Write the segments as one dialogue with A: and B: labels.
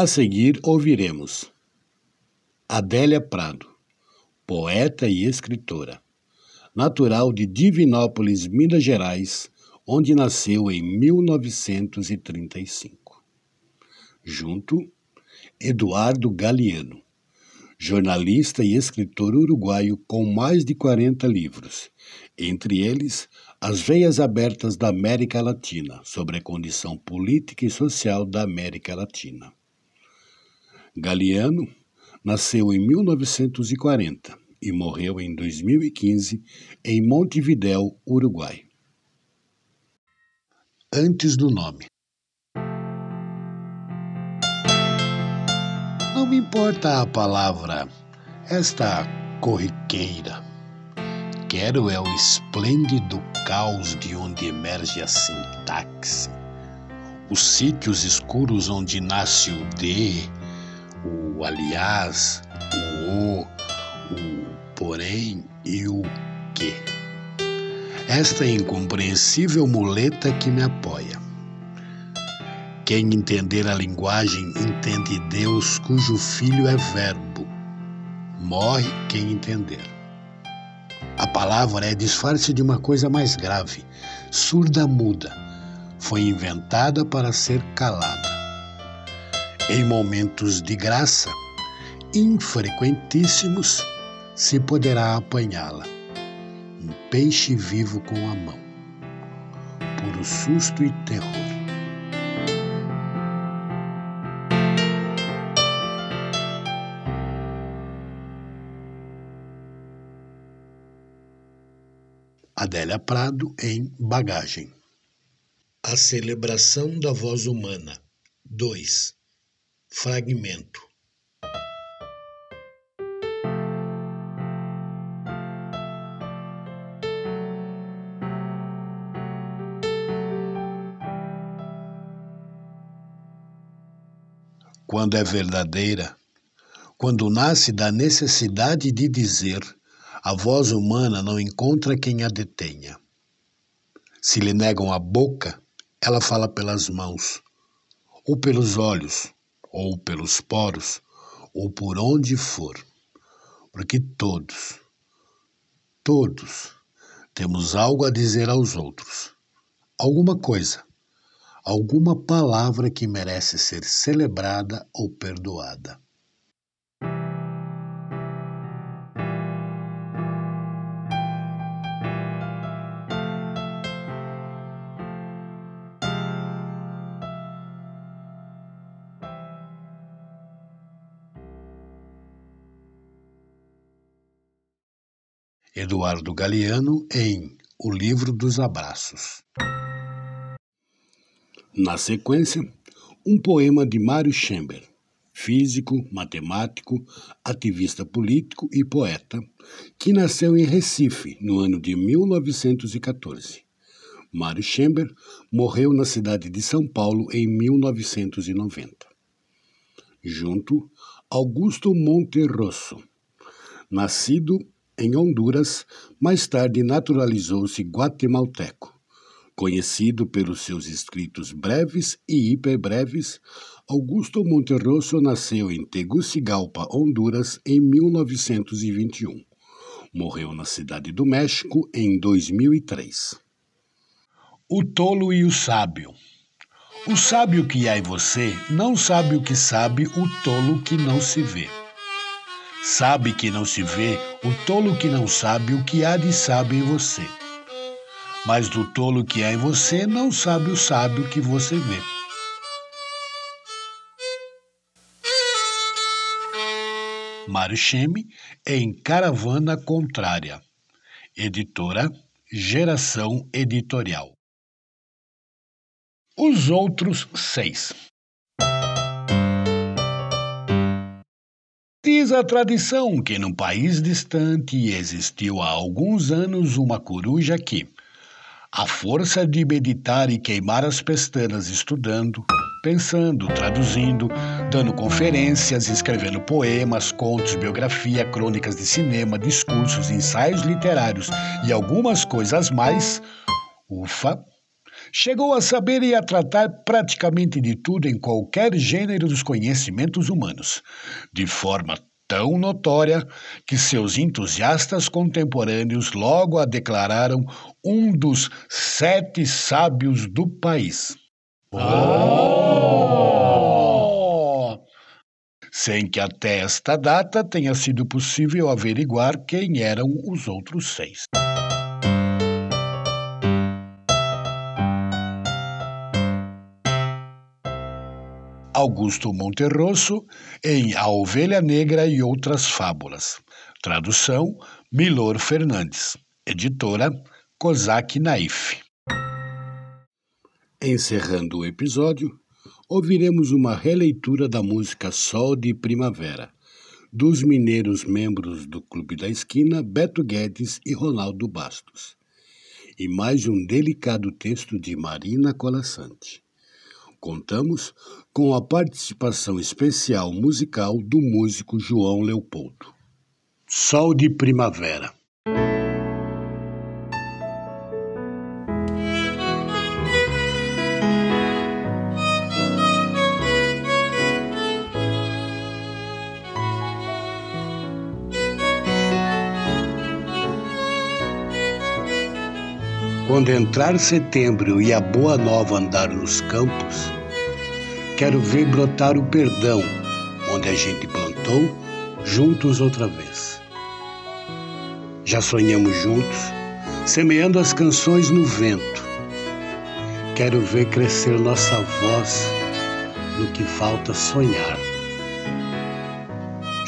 A: A seguir ouviremos Adélia Prado, poeta e escritora, natural de Divinópolis, Minas Gerais, onde nasceu em 1935. Junto, Eduardo Galeano, jornalista e escritor uruguaio com mais de 40 livros, entre eles As Veias Abertas da América Latina, sobre a condição política e social da América Latina. Galeano nasceu em 1940 e morreu em 2015 em Montevidéu, Uruguai. Antes do nome. Não me importa a palavra, esta corriqueira. Quero é o esplêndido caos de onde emerge a sintaxe, os sítios escuros onde nasce o D, o aliás, o o, o porém e o que. Esta incompreensível muleta que me apoia. Quem entender a linguagem entende Deus, cujo filho é Verbo. Morre quem entender. A palavra é disfarce de uma coisa mais grave, surda muda. Foi inventada para ser calada em momentos de graça, infrequentíssimos, se poderá apanhá-la. Um peixe vivo com a mão. Puro susto e terror. Adélia Prado em Bagagem. A celebração da voz humana. 2. Fragmento Quando é verdadeira, quando nasce da necessidade de dizer, a voz humana não encontra quem a detenha. Se lhe negam a boca, ela fala pelas mãos, ou pelos olhos, ou pelos poros, ou por onde for, porque todos, todos temos algo a dizer aos outros, alguma coisa, alguma palavra que merece ser celebrada ou perdoada. Eduardo Galeano em O Livro dos Abraços. Na sequência, um poema de Mário Schember, físico, matemático, ativista político e poeta, que nasceu em Recife no ano de 1914. Mário Schember morreu na cidade de São Paulo em 1990. Junto, Augusto Monterrosso, nascido em Honduras, mais tarde naturalizou-se guatemalteco. Conhecido pelos seus escritos breves e hiperbreves, Augusto Monterroso nasceu em Tegucigalpa, Honduras, em 1921. Morreu na Cidade do México em 2003. O tolo e o sábio. O sábio que há em você não sabe o que sabe o tolo que não se vê. Sabe que não se vê o tolo que não sabe o que há de sábio em você. Mas do tolo que há em você não sabe o sábio que você vê. Mário Cheme em Caravana Contrária. Editora Geração Editorial. Os outros seis. Diz a tradição que num país distante existiu há alguns anos uma coruja que, à força de meditar e queimar as pestanas estudando, pensando, traduzindo, dando conferências, escrevendo poemas, contos, biografia, crônicas de cinema, discursos, ensaios literários e algumas coisas mais, ufa, chegou a saber e a tratar praticamente de tudo em qualquer gênero dos conhecimentos humanos, de forma tão notória que seus entusiastas contemporâneos logo a declararam um dos sete sábios do país. Oh! Sem que até esta data tenha sido possível averiguar quem eram os outros seis. Augusto Monterroso em A Ovelha Negra e Outras Fábulas. Tradução Milor Fernandes. Editora Kozak Naif. Encerrando o episódio, ouviremos uma releitura da música Sol de Primavera, dos mineiros membros do Clube da Esquina, Beto Guedes e Ronaldo Bastos, e mais um delicado texto de Marina Colassante. Contamos com a participação especial musical do músico João Leopoldo. Sol de Primavera Quando entrar setembro e a boa nova andar nos campos, quero ver brotar o perdão onde a gente plantou, juntos outra vez. Já sonhamos juntos, semeando as canções no vento. Quero ver crescer nossa voz no que falta sonhar.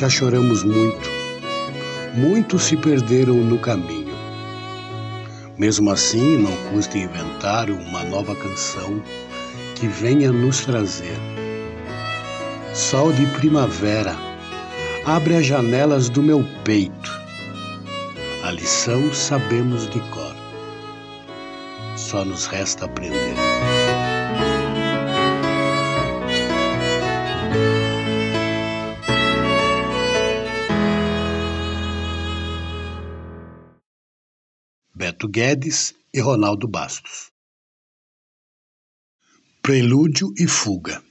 A: Já choramos muito, muitos se perderam no caminho mesmo assim, não custa inventar uma nova canção que venha nos trazer. Sol de primavera, abre as janelas do meu peito. A lição sabemos de cor. Só nos resta aprender. Beto Guedes e Ronaldo Bastos. Prelúdio e Fuga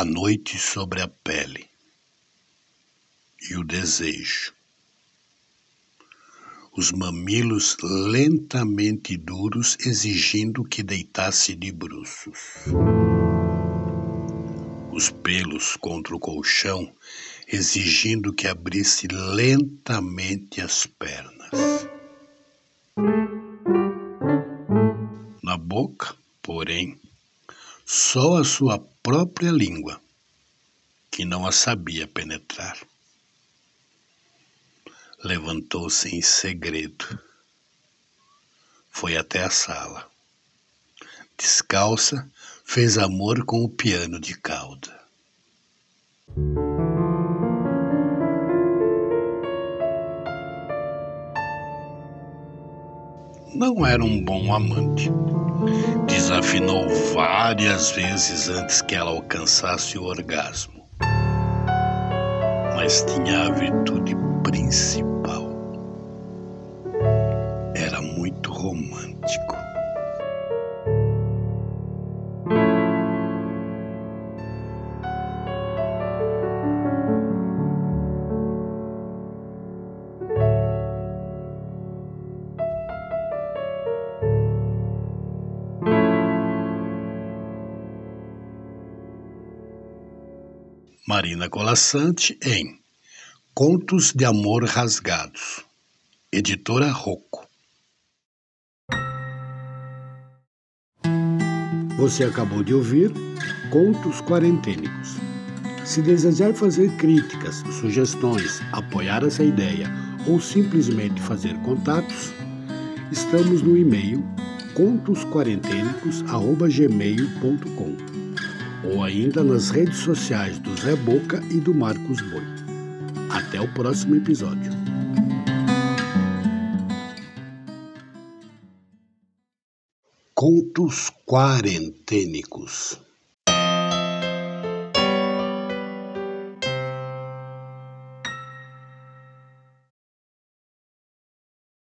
A: a noite sobre a pele e o desejo. Os mamilos lentamente duros exigindo que deitasse de bruços. Os pelos contra o colchão exigindo que abrisse lentamente as pernas. Na boca, porém, só a sua própria língua, que não a sabia penetrar. Levantou-se em segredo, foi até a sala. Descalça, fez amor com o piano de cauda. não era um bom amante. Desafinou várias vezes antes que ela alcançasse o orgasmo. Mas tinha a virtude principal. Era muito romântico. Marina Colassante em Contos de Amor Rasgados, editora Rocco. Você acabou de ouvir Contos Quarentênicos. Se desejar fazer críticas, sugestões, apoiar essa ideia ou simplesmente fazer contatos, estamos no e-mail contosquarentênicos.gmail.com ou ainda nas redes sociais do Zé Boca e do Marcos Boi. Até o próximo episódio. Contos Quarentênicos